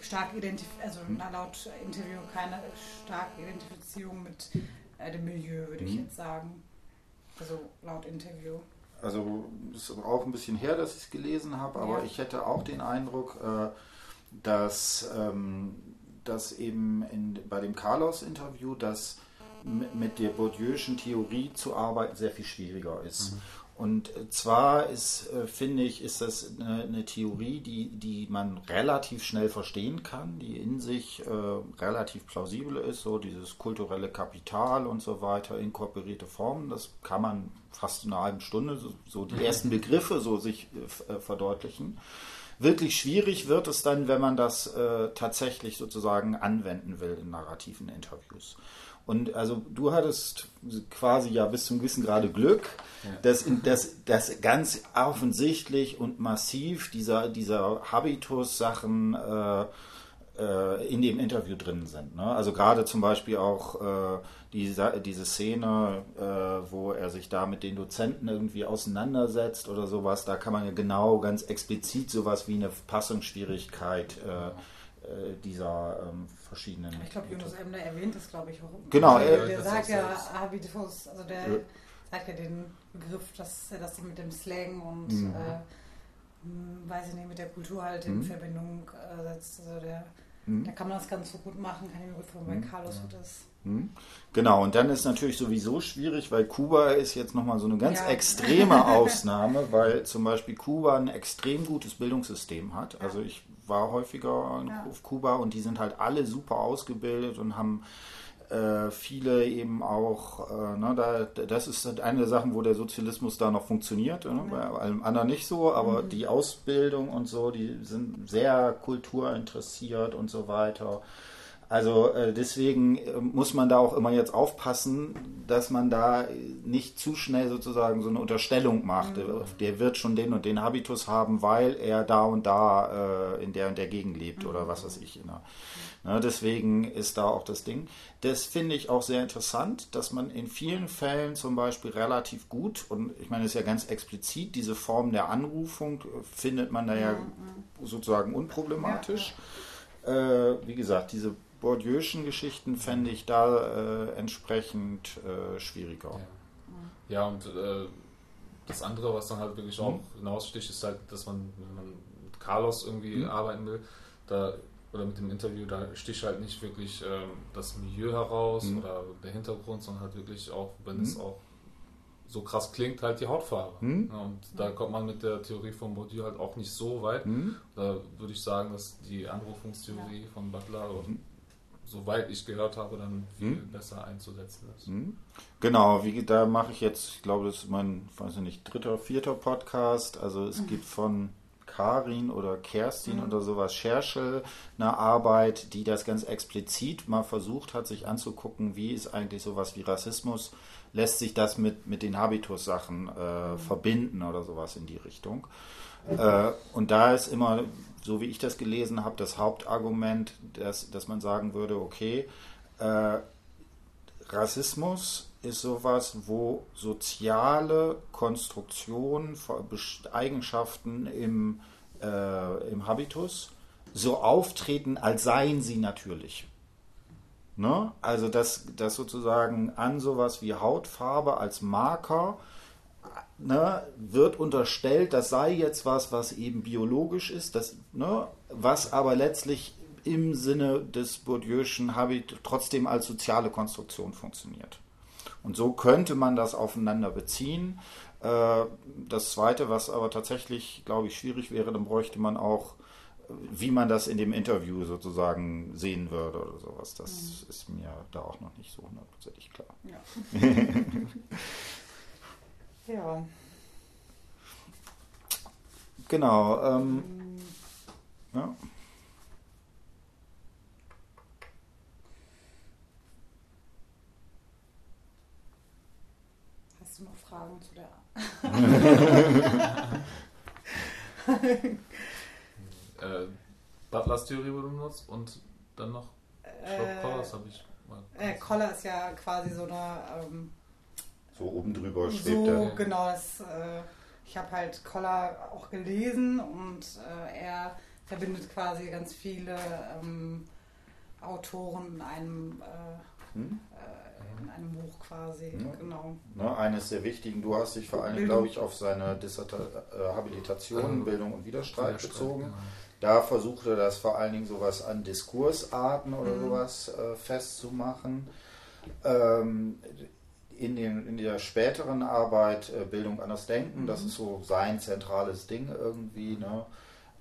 stark identif also hm. laut Interview keine starke Identifizierung mit äh, dem Milieu, würde hm. ich jetzt sagen. Also laut Interview. Also ist auch ein bisschen her, dass ich es gelesen habe, aber ja. ich hätte auch den Eindruck, äh, dass, ähm, dass eben in, bei dem Carlos-Interview, dass mit der Bourdieu'schen Theorie zu arbeiten sehr viel schwieriger ist. Mhm. Und zwar ist, äh, finde ich, ist das eine, eine, Theorie, die, die man relativ schnell verstehen kann, die in sich äh, relativ plausibel ist, so dieses kulturelle Kapital und so weiter, inkorporierte Formen, das kann man fast in einer halben Stunde, so, so die ersten Begriffe so sich äh, verdeutlichen. Wirklich schwierig wird es dann, wenn man das äh, tatsächlich sozusagen anwenden will in narrativen Interviews. Und also du hattest quasi ja bis zum gewissen Grade Glück, ja. dass, dass, dass ganz offensichtlich und massiv dieser, dieser Habitus-Sachen äh, äh, in dem Interview drin sind. Ne? Also gerade zum Beispiel auch äh, diese, diese Szene, äh, wo er sich da mit den Dozenten irgendwie auseinandersetzt oder sowas, da kann man ja genau ganz explizit sowas wie eine Passungsschwierigkeit äh, äh, dieser ähm, verschiedenen. Ich glaube, Jonas Emner erwähnt das, glaube ich, auch. Genau, der, der sagt ja Habitus, also der ja. sagt ja den Begriff, dass er das mit dem Slang und mhm. äh, hm, weiß ich nicht, mit der Kultur halt in mhm. Verbindung äh, setzt. Also der, mhm. da kann man das ganz so gut machen, kann ich mir gut vorstellen, bei mhm. Carlos ja. wird das. Mhm. Genau, und dann ist natürlich sowieso schwierig, weil Kuba ist jetzt nochmal so eine ganz ja. extreme Ausnahme, weil zum Beispiel Kuba ein extrem gutes Bildungssystem hat. Also ich war häufiger auf Kuba und die sind halt alle super ausgebildet und haben äh, viele eben auch, äh, ne, da, das ist halt eine der Sachen, wo der Sozialismus da noch funktioniert, ne, bei allem anderen nicht so, aber mhm. die Ausbildung und so, die sind sehr kulturinteressiert und so weiter. Also äh, deswegen äh, muss man da auch immer jetzt aufpassen, dass man da nicht zu schnell sozusagen so eine Unterstellung macht. Mhm. Der wird schon den und den Habitus haben, weil er da und da äh, in der und der Gegend lebt mhm. oder was weiß ich. Ne? Ne, deswegen ist da auch das Ding. Das finde ich auch sehr interessant, dass man in vielen Fällen zum Beispiel relativ gut, und ich meine, es ist ja ganz explizit, diese Form der Anrufung äh, findet man da ja mhm. sozusagen unproblematisch. Ja, ja. Äh, wie gesagt, diese Bourdieu'schen Geschichten fände ich da äh, entsprechend äh, schwieriger. Ja. Ja, und äh, das andere, was dann halt wirklich mhm. auch hinaussticht, ist halt, dass man, wenn man mit Carlos irgendwie mhm. arbeiten will, da oder mit dem Interview, da sticht halt nicht wirklich ähm, das Milieu heraus mhm. oder der Hintergrund, sondern halt wirklich auch, wenn es mhm. auch so krass klingt, halt die Hautfarbe. Mhm. Ja, und da kommt man mit der Theorie von Bourdieu halt auch nicht so weit. Mhm. Da würde ich sagen, dass die Anrufungstheorie ja. von Butler mhm soweit ich gehört habe, dann viel hm? besser einzusetzen ist. Hm? Genau, wie, da mache ich jetzt, ich glaube, das ist mein, weiß ich nicht, dritter, vierter Podcast. Also es mhm. gibt von Karin oder Kerstin mhm. oder sowas, Scherschel, eine Arbeit, die das ganz explizit mal versucht hat, sich anzugucken, wie ist eigentlich sowas wie Rassismus, lässt sich das mit, mit den Habitus-Sachen äh, mhm. verbinden oder sowas in die Richtung. Äh, und da ist immer so wie ich das gelesen habe, das Hauptargument, dass, dass man sagen würde, okay, äh, Rassismus ist sowas, wo soziale Konstruktionen, Eigenschaften im, äh, im Habitus so auftreten, als seien sie natürlich. Ne? Also dass, dass sozusagen an sowas wie Hautfarbe als Marker ne, wird unterstellt, das sei jetzt was, was eben biologisch ist, das, ne, was aber letztlich im Sinne des Bourdieu'schen Habit trotzdem als soziale Konstruktion funktioniert. Und so könnte man das aufeinander beziehen. Äh, das Zweite, was aber tatsächlich, glaube ich, schwierig wäre, dann bräuchte man auch, wie man das in dem Interview sozusagen sehen würde oder sowas. Das mhm. ist mir da auch noch nicht so hundertprozentig klar. Ja. Ja. Genau. Ähm, ja. Hast du noch Fragen zu der? äh, Butlers Theorie wurde benutzt und dann noch ich glaube, Collars habe ich mal. Äh, Collar ist ja quasi so eine ähm, so oben drüber schwebt so, er. Genau, das, äh, ich habe halt Collar auch gelesen und äh, er verbindet quasi ganz viele ähm, Autoren in einem, äh, hm? Äh, in einem Buch quasi. Hm? Genau. Ne, eines der wichtigen, du hast dich vor allem, glaube ich, auf seine Disserta äh, Habilitation, Bildung und Widerstreit bezogen. Genau. Da versuchte er das vor allen Dingen sowas an Diskursarten oder mhm. sowas äh, festzumachen. Ähm, in, den, in der späteren Arbeit äh, Bildung anders denken, mhm. das ist so sein zentrales Ding irgendwie. Ne?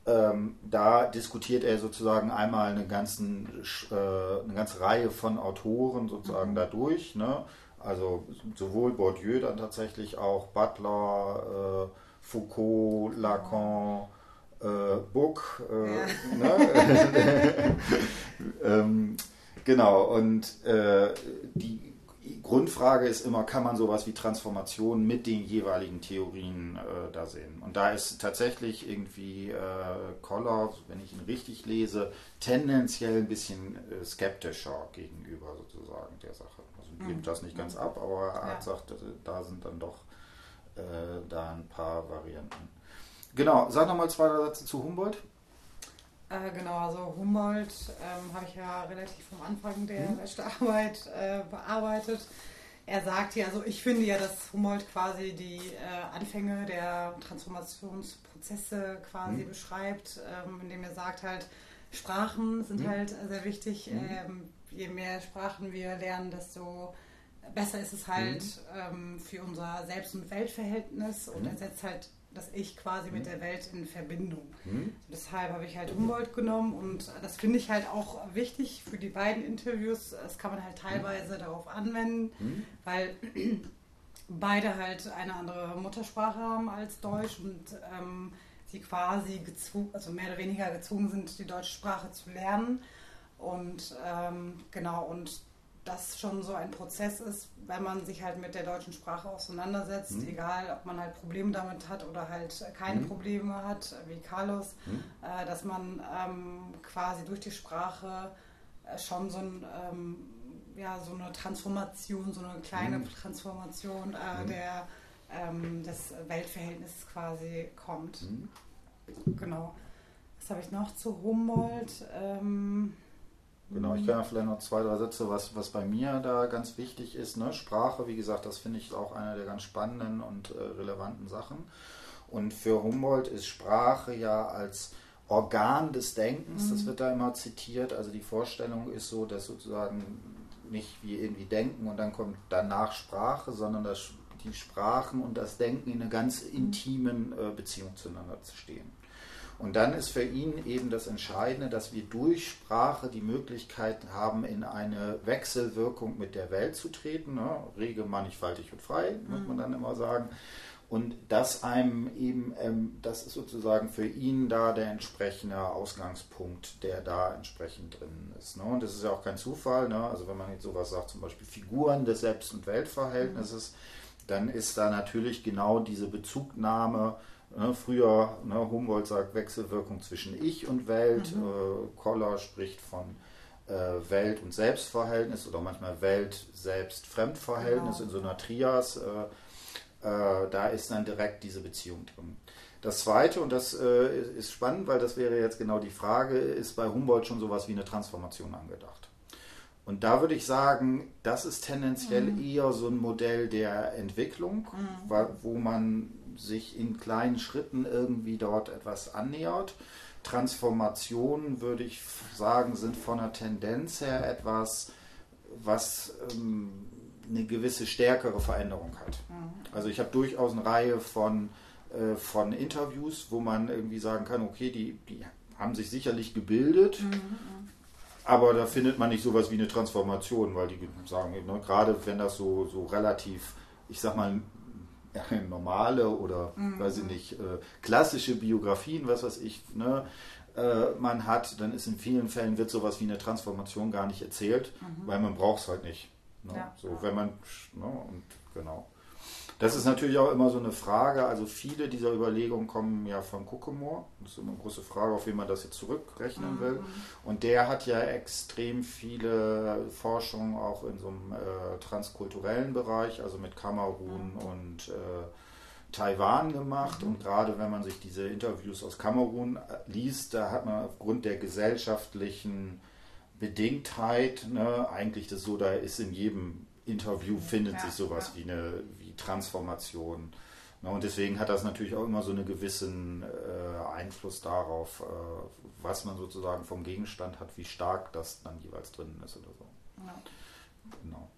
Ähm, da diskutiert er sozusagen einmal eine, ganzen, äh, eine ganze Reihe von Autoren sozusagen mhm. dadurch. Ne? Also sowohl Bourdieu dann tatsächlich auch Butler, äh, Foucault, Lacan, äh, Book. Äh, ja. ne? ähm, genau, und äh, die Grundfrage ist immer, kann man sowas wie Transformation mit den jeweiligen Theorien äh, da sehen? Und da ist tatsächlich irgendwie äh, Koller, wenn ich ihn richtig lese, tendenziell ein bisschen äh, skeptischer gegenüber sozusagen der Sache. Also mhm. gibt das nicht ganz ab, aber er ja. sagt, da sind dann doch äh, da ein paar Varianten. Genau, sag nochmal zwei Sätze zu Humboldt. Äh, genau, also Humboldt ähm, habe ich ja relativ am Anfang der mhm. Bachelorarbeit äh, bearbeitet. Er sagt ja, also ich finde ja, dass Humboldt quasi die äh, Anfänge der Transformationsprozesse quasi mhm. beschreibt, ähm, indem er sagt halt, Sprachen sind mhm. halt sehr wichtig. Mhm. Ähm, je mehr Sprachen wir lernen, desto besser ist es halt mhm. ähm, für unser Selbst- und Weltverhältnis und mhm. er setzt halt das Ich quasi mhm. mit der Welt in Verbindung. Mhm. Deshalb habe ich halt Humboldt genommen und das finde ich halt auch wichtig für die beiden Interviews. Das kann man halt teilweise mhm. darauf anwenden, mhm. weil beide halt eine andere Muttersprache haben als Deutsch und ähm, sie quasi gezwungen, also mehr oder weniger gezwungen sind, die deutsche Sprache zu lernen. Und ähm, genau, und das schon so ein Prozess ist, wenn man sich halt mit der deutschen Sprache auseinandersetzt, mhm. egal ob man halt Probleme damit hat oder halt keine mhm. Probleme hat, wie Carlos, mhm. äh, dass man ähm, quasi durch die Sprache äh, schon so, ein, ähm, ja, so eine Transformation, so eine kleine mhm. Transformation äh, mhm. der, ähm, des Weltverhältnisses quasi kommt. Mhm. Genau. Was habe ich noch zu Humboldt? Genau, ich kann ja vielleicht noch zwei, drei Sätze, was, was bei mir da ganz wichtig ist. Ne? Sprache, wie gesagt, das finde ich auch eine der ganz spannenden und äh, relevanten Sachen. Und für Humboldt ist Sprache ja als Organ des Denkens, mhm. das wird da immer zitiert. Also die Vorstellung ist so, dass sozusagen nicht wie irgendwie Denken und dann kommt danach Sprache, sondern dass die Sprachen und das Denken in einer ganz intimen äh, Beziehung zueinander zu stehen. Und dann ist für ihn eben das Entscheidende, dass wir durch Sprache die Möglichkeit haben, in eine Wechselwirkung mit der Welt zu treten. Ne? Rege, mannigfaltig und frei, muss man mhm. dann immer sagen. Und das einem eben, ähm, das ist sozusagen für ihn da der entsprechende Ausgangspunkt, der da entsprechend drin ist. Ne? Und das ist ja auch kein Zufall. Ne? Also wenn man jetzt sowas sagt, zum Beispiel Figuren des Selbst- und Weltverhältnisses, mhm. dann ist da natürlich genau diese Bezugnahme Ne, früher, ne, Humboldt sagt Wechselwirkung zwischen Ich und Welt, mhm. äh, Koller spricht von äh, Welt- und Selbstverhältnis oder manchmal Welt-Selbst-Fremdverhältnis genau. in so einer Trias. Äh, äh, da ist dann direkt diese Beziehung drin. Das zweite, und das äh, ist spannend, weil das wäre jetzt genau die Frage, ist bei Humboldt schon sowas wie eine Transformation angedacht. Und da würde ich sagen, das ist tendenziell mhm. eher so ein Modell der Entwicklung, mhm. wo man sich in kleinen Schritten irgendwie dort etwas annähert. Transformationen, würde ich sagen, sind von der Tendenz her etwas, was ähm, eine gewisse stärkere Veränderung hat. Mhm. Also ich habe durchaus eine Reihe von, äh, von Interviews, wo man irgendwie sagen kann, okay, die, die haben sich sicherlich gebildet, mhm. aber da findet man nicht sowas wie eine Transformation, weil die sagen, ne, gerade wenn das so, so relativ, ich sag mal, normale oder, mhm. weiß ich nicht, äh, klassische Biografien, was weiß ich, ne, äh, man hat, dann ist in vielen Fällen wird sowas wie eine Transformation gar nicht erzählt, mhm. weil man braucht es halt nicht. Ne? Ja. So, wenn man, ne, und genau. Das ist natürlich auch immer so eine Frage. Also viele dieser Überlegungen kommen ja von Kuckemore. Das ist immer eine große Frage, auf wen man das jetzt zurückrechnen will. Mhm. Und der hat ja extrem viele Forschungen auch in so einem äh, transkulturellen Bereich, also mit Kamerun mhm. und äh, Taiwan gemacht. Mhm. Und gerade wenn man sich diese Interviews aus Kamerun äh, liest, da hat man aufgrund der gesellschaftlichen Bedingtheit, ne, eigentlich das so, da ist in jedem Interview findet ja, sich sowas ja. wie eine wie Transformation. Ne, und deswegen hat das natürlich auch immer so einen gewissen äh, Einfluss darauf, äh, was man sozusagen vom Gegenstand hat, wie stark das dann jeweils drin ist oder so. Ja. Genau.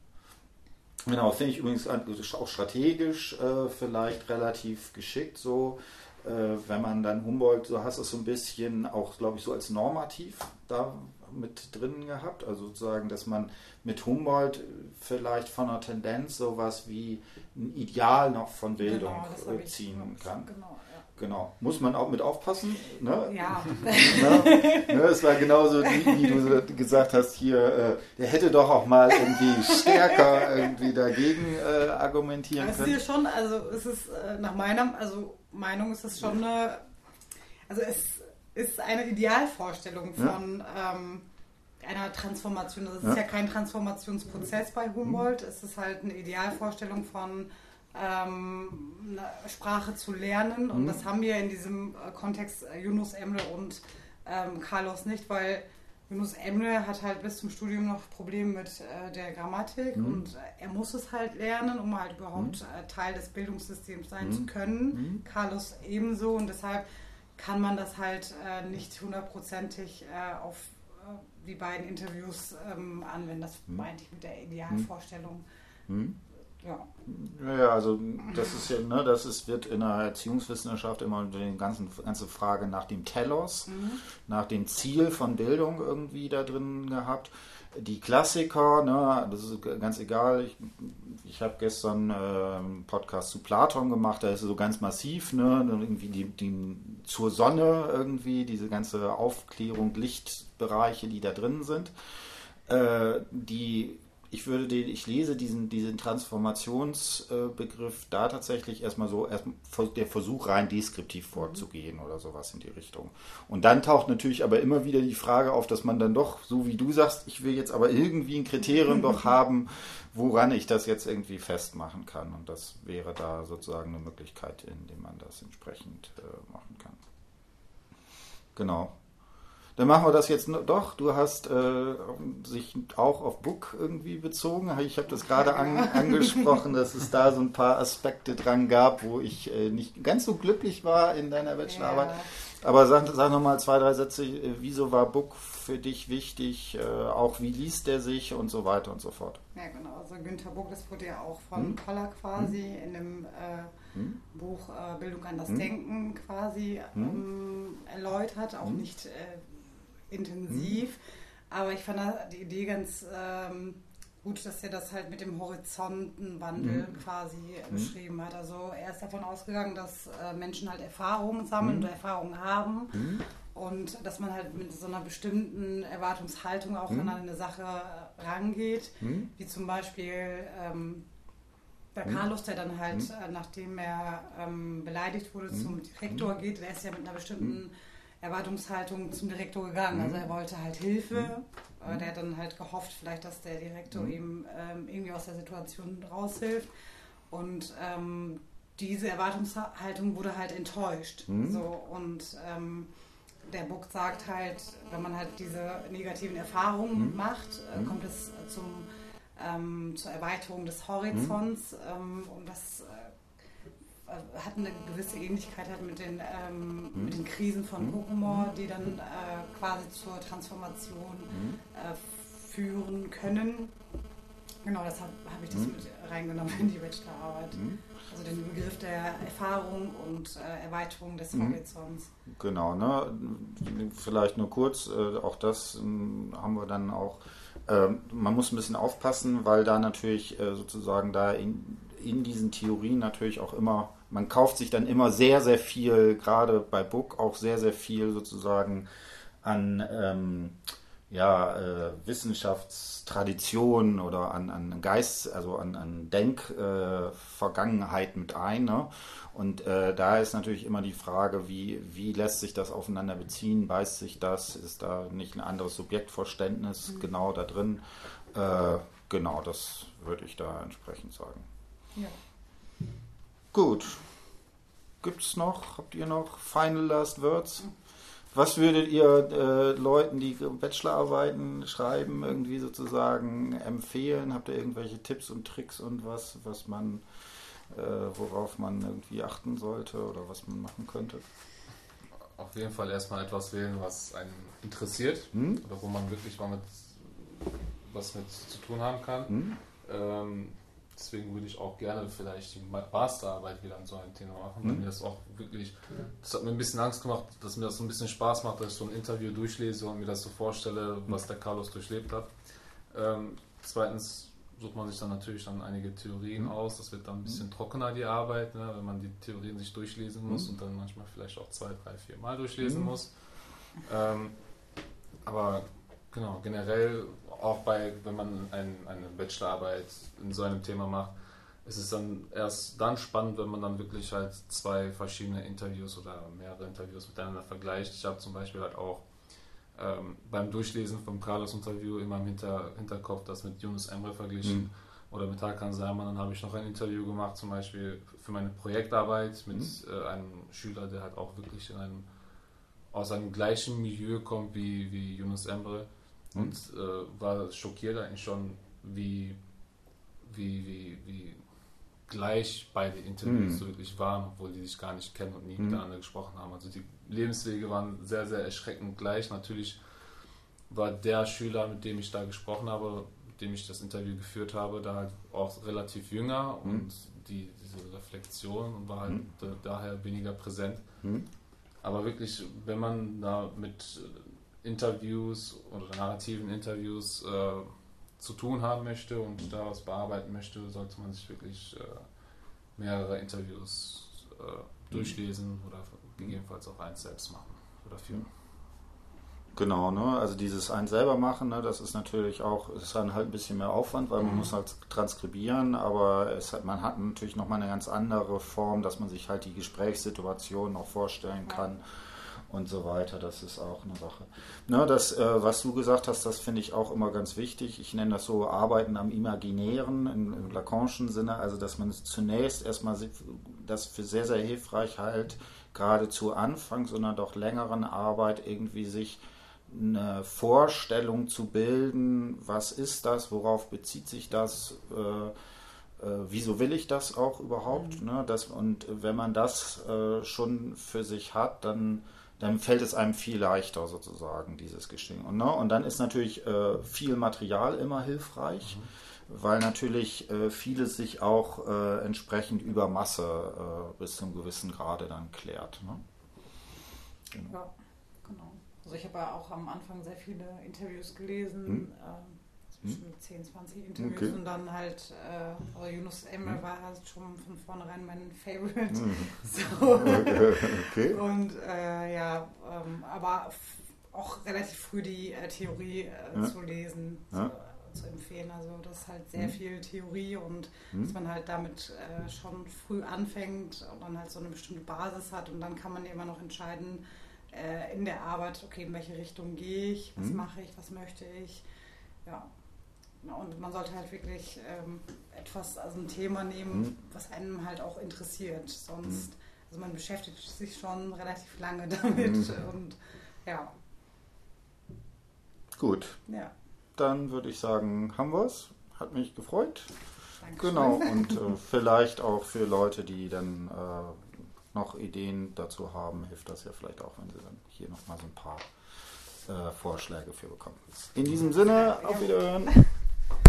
Genau, finde ich übrigens auch strategisch äh, vielleicht relativ geschickt so, äh, wenn man dann Humboldt, so hast es so ein bisschen auch, glaube ich, so als normativ da mit drin gehabt. Also sozusagen, dass man mit Humboldt vielleicht von der Tendenz sowas wie ein Ideal noch von genau, Bildung genau, ziehen kann. Genau, ja. genau. Muss man auch mit aufpassen. Ne? Ja. ne? ne? Es war genauso, wie, wie du gesagt hast, hier, äh, der hätte doch auch mal irgendwie stärker irgendwie dagegen äh, argumentieren können. Es ist schon, also es ist äh, nach meiner also Meinung ist es schon eine, also es ist eine Idealvorstellung von ja. ähm, einer Transformation. Das ist ja. ja kein Transformationsprozess bei Humboldt, es ist halt eine Idealvorstellung von ähm, Sprache zu lernen. Und mhm. das haben wir in diesem äh, Kontext äh, Yunus Emre und ähm, Carlos nicht, weil Yunus Emre hat halt bis zum Studium noch Probleme mit äh, der Grammatik mhm. und äh, er muss es halt lernen, um halt überhaupt mhm. äh, Teil des Bildungssystems sein zu mhm. können. Mhm. Carlos ebenso und deshalb kann man das halt äh, nicht hundertprozentig auf die beiden Interviews ähm, anwenden. Das hm. meinte ich mit der Idealvorstellung. Hm. Ja. ja, also das ist ja, ne, das ist, wird in der Erziehungswissenschaft immer die ganzen, ganze Frage nach dem Telos, mhm. nach dem Ziel von Bildung irgendwie da drin gehabt die Klassiker, ne, das ist ganz egal. Ich, ich habe gestern äh, einen Podcast zu Platon gemacht, da ist es so ganz massiv, ne, irgendwie die, die zur Sonne irgendwie, diese ganze Aufklärung, Lichtbereiche, die da drin sind. Äh, die ich würde den, ich lese diesen, diesen Transformationsbegriff da tatsächlich erstmal so, erst der Versuch rein deskriptiv vorzugehen oder sowas in die Richtung. Und dann taucht natürlich aber immer wieder die Frage auf, dass man dann doch, so wie du sagst, ich will jetzt aber irgendwie ein Kriterium doch haben, woran ich das jetzt irgendwie festmachen kann. Und das wäre da sozusagen eine Möglichkeit, indem man das entsprechend äh, machen kann. Genau. Dann machen wir das jetzt. Doch, du hast äh, sich auch auf Book irgendwie bezogen. Ich habe das gerade an, angesprochen, dass es da so ein paar Aspekte dran gab, wo ich äh, nicht ganz so glücklich war in deiner Bachelorarbeit. Ja. Aber sag, sag nochmal zwei, drei Sätze. Äh, wieso war Book für dich wichtig? Äh, auch wie liest der sich und so weiter und so fort? Ja, genau. Also Günter Buck, das wurde ja auch von hm? Poller quasi hm? in dem äh, hm? Buch äh, Bildung an das hm? Denken quasi hm? ähm, erläutert. Auch hm? nicht intensiv. Aber ich fand die Idee ganz ähm, gut, dass er das halt mit dem Horizontenwandel mhm. quasi mhm. beschrieben hat. Also er ist davon ausgegangen, dass äh, Menschen halt Erfahrungen sammeln mhm. oder Erfahrungen haben mhm. und dass man halt mit so einer bestimmten Erwartungshaltung auch mhm. an eine Sache rangeht, mhm. wie zum Beispiel ähm, bei Carlos, der dann halt, äh, nachdem er ähm, beleidigt wurde, zum Direktor geht, der ist ja mit einer bestimmten Erwartungshaltung zum Direktor gegangen. Also mhm. er wollte halt Hilfe. Mhm. Der hat dann halt gehofft, vielleicht, dass der Direktor mhm. ihm ähm, irgendwie aus der Situation raushilft. Und ähm, diese Erwartungshaltung wurde halt enttäuscht. Mhm. So, und ähm, der Buck sagt halt, wenn man halt diese negativen Erfahrungen mhm. macht, äh, kommt es zum, ähm, zur Erweiterung des Horizonts. Ähm, und das äh, hat eine gewisse Ähnlichkeit halt mit den, ähm, mhm. mit den Krisen von mhm. Kokomor, die dann äh, quasi zur Transformation mhm. äh, führen können. Genau, deshalb habe ich das mhm. mit reingenommen in die Bachelorarbeit. Mhm. Also den Begriff der Erfahrung und äh, Erweiterung des mhm. Horizonts. Genau, ne? vielleicht nur kurz, äh, auch das ähm, haben wir dann auch, ähm, man muss ein bisschen aufpassen, weil da natürlich äh, sozusagen da in, in diesen Theorien natürlich auch immer man kauft sich dann immer sehr, sehr viel, gerade bei Book auch sehr, sehr viel sozusagen an ähm, ja, äh, Wissenschaftstraditionen oder an, an Geist, also an, an Denkvergangenheit äh, mit ein. Ne? Und äh, da ist natürlich immer die Frage, wie, wie lässt sich das aufeinander beziehen? Beißt sich das? Ist da nicht ein anderes Subjektverständnis mhm. genau da drin? Äh, genau, das würde ich da entsprechend sagen. Ja. Gut. Gibt es noch? Habt ihr noch Final Last Words? Was würdet ihr äh, Leuten, die Bachelorarbeiten schreiben, irgendwie sozusagen empfehlen? Habt ihr irgendwelche Tipps und Tricks und was, was man, äh, worauf man irgendwie achten sollte oder was man machen könnte? Auf jeden Fall erstmal etwas wählen, was einen interessiert hm? oder wo man wirklich mal mit was mit zu tun haben kann. Hm? Ähm, Deswegen würde ich auch gerne vielleicht die Masterarbeit wieder an so ein Thema machen, weil mhm. mir das auch wirklich, das hat mir ein bisschen Angst gemacht, dass mir das so ein bisschen Spaß macht, dass ich so ein Interview durchlese und mir das so vorstelle, was der Carlos durchlebt hat. Ähm, zweitens sucht man sich dann natürlich dann einige Theorien mhm. aus, das wird dann ein bisschen mhm. trockener die Arbeit, ne, wenn man die Theorien sich durchlesen muss mhm. und dann manchmal vielleicht auch zwei, drei, vier Mal durchlesen mhm. muss. Ähm, aber genau, generell auch bei, wenn man ein, eine Bachelorarbeit in so einem Thema macht, ist es dann erst dann spannend, wenn man dann wirklich halt zwei verschiedene Interviews oder mehrere Interviews miteinander vergleicht. Ich habe zum Beispiel halt auch ähm, beim Durchlesen vom Carlos-Interview immer im Hinter, Hinterkopf das mit Yunus Emre verglichen mhm. oder mit Hakan Salman. Dann habe ich noch ein Interview gemacht, zum Beispiel für meine Projektarbeit mit mhm. äh, einem Schüler, der halt auch wirklich in einem, aus einem gleichen Milieu kommt wie, wie Yunus Emre und äh, war schockiert eigentlich schon, wie, wie, wie, wie gleich beide Interviews mhm. wirklich waren, obwohl die sich gar nicht kennen und nie mhm. miteinander gesprochen haben. Also die Lebenswege waren sehr, sehr erschreckend gleich. Natürlich war der Schüler, mit dem ich da gesprochen habe, mit dem ich das Interview geführt habe, da halt auch relativ jünger mhm. und die, diese Reflexion war halt mhm. daher weniger präsent. Mhm. Aber wirklich, wenn man da mit Interviews oder narrativen Interviews äh, zu tun haben möchte und daraus bearbeiten möchte, sollte man sich wirklich äh, mehrere Interviews äh, durchlesen oder gegebenenfalls auch eins selbst machen oder führen. Genau, ne? Also dieses eins selber machen, ne, das ist natürlich auch, ist dann halt ein bisschen mehr Aufwand, weil man mhm. muss halt transkribieren, aber es hat, man hat natürlich nochmal eine ganz andere Form, dass man sich halt die Gesprächssituation auch vorstellen kann. Und so weiter. Das ist auch eine Sache. Ne, das, äh, was du gesagt hast, das finde ich auch immer ganz wichtig. Ich nenne das so Arbeiten am Imaginären im, im Lacanischen Sinne, also dass man es zunächst erstmal das für sehr, sehr hilfreich halt, gerade zu Anfang, sondern doch längeren Arbeit irgendwie sich eine Vorstellung zu bilden, was ist das, worauf bezieht sich das, äh, äh, wieso will ich das auch überhaupt. Mhm. Ne? Das, und wenn man das äh, schon für sich hat, dann, dann fällt es einem viel leichter sozusagen, dieses Geschehen. Und, ne? und dann ist natürlich äh, viel Material immer hilfreich. Mhm weil natürlich äh, vieles sich auch äh, entsprechend über Masse äh, bis zu einem gewissen Grade dann klärt. Ne? Genau. Ja, genau. Also ich habe ja auch am Anfang sehr viele Interviews gelesen, hm? Ähm, hm? 10, 20 Interviews okay. und dann halt, äh, also Yunus Emre hm? war halt schon von vornherein mein Favorite. Hm. So. okay. Und äh, ja, ähm, aber auch relativ früh die äh, Theorie äh, ja. zu lesen. Ja. Zu, zu, empfehlen. Also das ist halt sehr hm? viel Theorie und hm? dass man halt damit äh, schon früh anfängt und dann halt so eine bestimmte Basis hat und dann kann man immer noch entscheiden, äh, in der Arbeit, okay, in welche Richtung gehe ich, was mhm. mache ich, was möchte ich. Ja. Und man sollte halt wirklich ähm, etwas, also ein Thema nehmen, mhm. was einem halt auch interessiert. Sonst, mhm. also man beschäftigt sich schon relativ lange damit mhm. und ja. Gut. Ja. Dann würde ich sagen, haben wir es. Hat mich gefreut. Dankeschön. Genau, und äh, vielleicht auch für Leute, die dann äh, noch Ideen dazu haben, hilft das ja vielleicht auch, wenn Sie dann hier nochmal so ein paar äh, Vorschläge für bekommen. In diesem Sinne, auf Wiederhören.